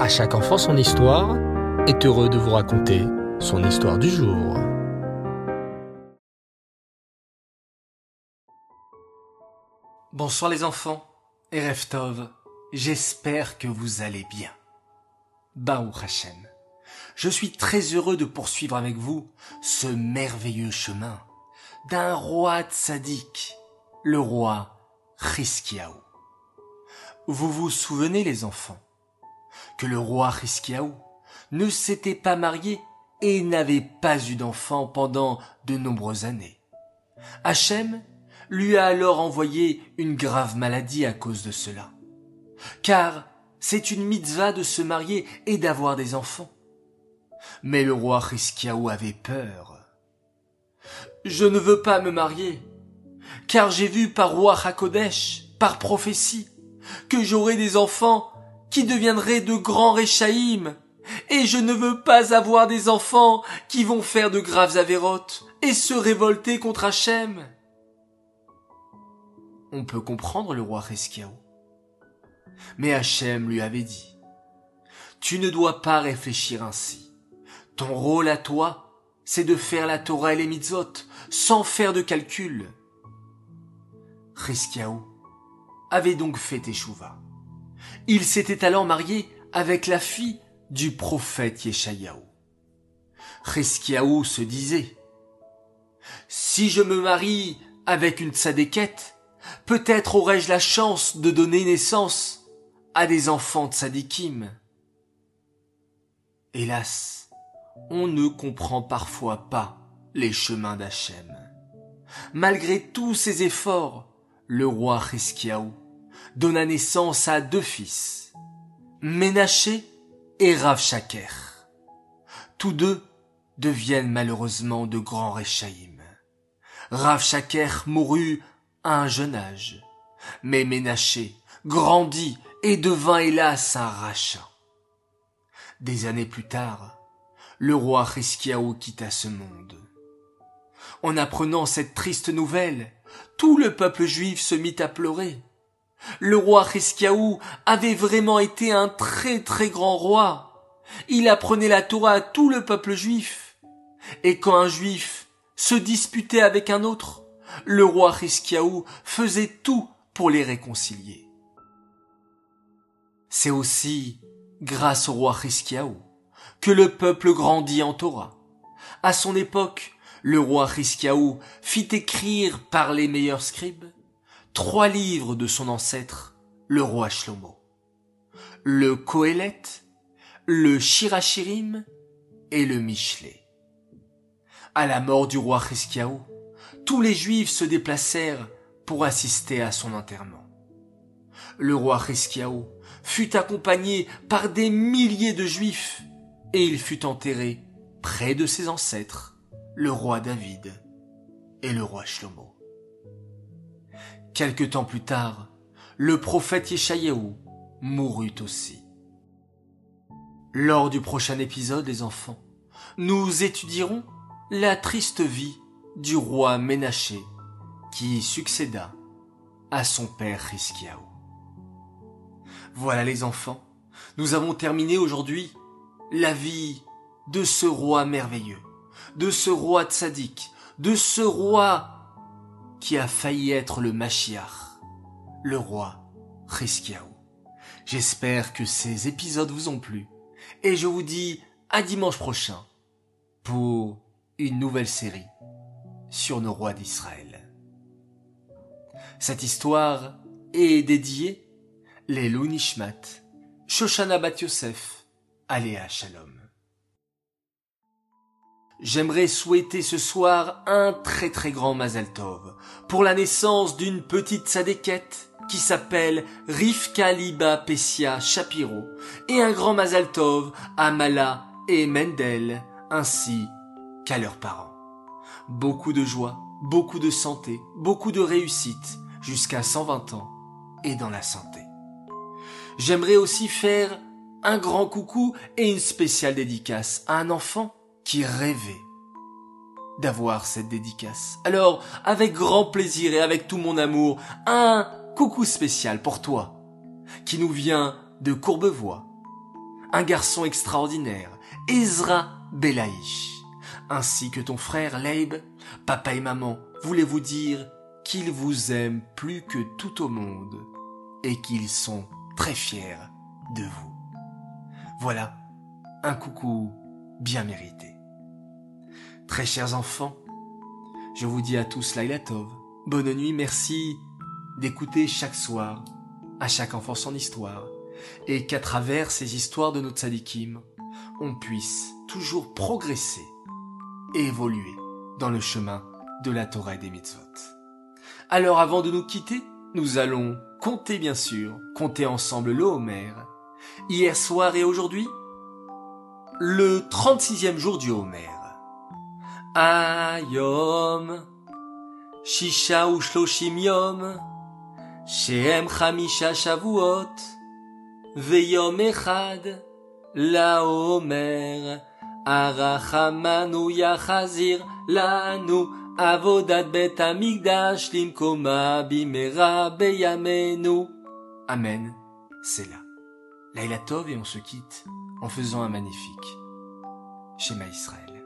À chaque enfant son histoire est heureux de vous raconter son histoire du jour. Bonsoir les enfants et Reftov, j'espère que vous allez bien. Baruch Hashem, je suis très heureux de poursuivre avec vous ce merveilleux chemin d'un roi tzaddik, le roi Chiskiaou. Vous vous souvenez les enfants que le roi Chiskiaou ne s'était pas marié et n'avait pas eu d'enfant pendant de nombreuses années. Hachem lui a alors envoyé une grave maladie à cause de cela. Car c'est une mitzvah de se marier et d'avoir des enfants. Mais le roi Chiskiaou avait peur. Je ne veux pas me marier, car j'ai vu par roi Hakodesh, par prophétie, que j'aurai des enfants qui deviendraient de grands Réchaïm, et je ne veux pas avoir des enfants qui vont faire de graves avérotes et se révolter contre Hachem. On peut comprendre le roi Reskiaou. Mais Hachem lui avait dit, Tu ne dois pas réfléchir ainsi. Ton rôle à toi, c'est de faire la Torah et les mitzvot, sans faire de calcul. Reskiaou avait donc fait échouva. Il s'était alors marié avec la fille du prophète Yeshayahu. Reskiaou se disait, Si je me marie avec une tzadékette, peut-être aurais-je la chance de donner naissance à des enfants tzadikim. Hélas, on ne comprend parfois pas les chemins d'Hachem. Malgré tous ses efforts, le roi donna naissance à deux fils, Ménaché et Rav Shaker. Tous deux deviennent malheureusement de grands Réchaïm. Rav Shaker mourut à un jeune âge, mais Ménaché grandit et devint hélas un rachat. Des années plus tard, le roi Hiskiaou quitta ce monde. En apprenant cette triste nouvelle, tout le peuple juif se mit à pleurer. Le roi Hiskiaou avait vraiment été un très très grand roi. Il apprenait la Torah à tout le peuple juif. Et quand un juif se disputait avec un autre, le roi Hiskiaou faisait tout pour les réconcilier. C'est aussi grâce au roi Hiskiaou que le peuple grandit en Torah. À son époque, le roi Hiskiaou fit écrire par les meilleurs scribes trois livres de son ancêtre, le roi Shlomo. Le Kohelet, le Shirachirim et le Michelet. À la mort du roi Hiskiaou, tous les juifs se déplacèrent pour assister à son enterrement. Le roi Hiskiaou fut accompagné par des milliers de juifs et il fut enterré près de ses ancêtres, le roi David et le roi Shlomo. Quelque temps plus tard, le prophète Yeshayahu mourut aussi. Lors du prochain épisode, les enfants, nous étudierons la triste vie du roi Ménaché qui succéda à son père Hiskiaou. Voilà les enfants, nous avons terminé aujourd'hui la vie de ce roi merveilleux, de ce roi tzaddik, de ce roi qui a failli être le Mashiach, le roi Chiskiaou. J'espère que ces épisodes vous ont plu et je vous dis à dimanche prochain pour une nouvelle série sur nos rois d'Israël. Cette histoire est dédiée les Nishmat, Shoshana Bat Yosef, Aléa Shalom. J'aimerais souhaiter ce soir un très très grand Mazal Tov pour la naissance d'une petite sadéquette qui s'appelle Rivka Liba Pessia Shapiro et un grand Mazal Tov à Mala et Mendel ainsi qu'à leurs parents. Beaucoup de joie, beaucoup de santé, beaucoup de réussite jusqu'à 120 ans et dans la santé. J'aimerais aussi faire un grand coucou et une spéciale dédicace à un enfant qui rêvait d'avoir cette dédicace. Alors, avec grand plaisir et avec tout mon amour, un coucou spécial pour toi, qui nous vient de Courbevoie. un garçon extraordinaire, Ezra Belaïch, ainsi que ton frère Leib, papa et maman voulaient vous dire qu'ils vous aiment plus que tout au monde et qu'ils sont très fiers de vous. Voilà un coucou bien mérité. Très chers enfants, je vous dis à tous Lailatov, bonne nuit, merci d'écouter chaque soir, à chaque enfant son histoire, et qu'à travers ces histoires de nos tzadikim, on puisse toujours progresser et évoluer dans le chemin de la Torah et des mitzvot. Alors avant de nous quitter, nous allons compter bien sûr, compter ensemble le Homer. Hier soir et aujourd'hui, le 36e jour du Homer. Ayom, Shisha ushloshim yom, Shem chamisha shavuot, Veyom echad, la Homer, Arachamanu yachazir lanu, Avodat bet amigdash limkoma bimera beyamenu. Amen, c'est là. Laila Tov et on se quitte en faisant un magnifique schéma Israël.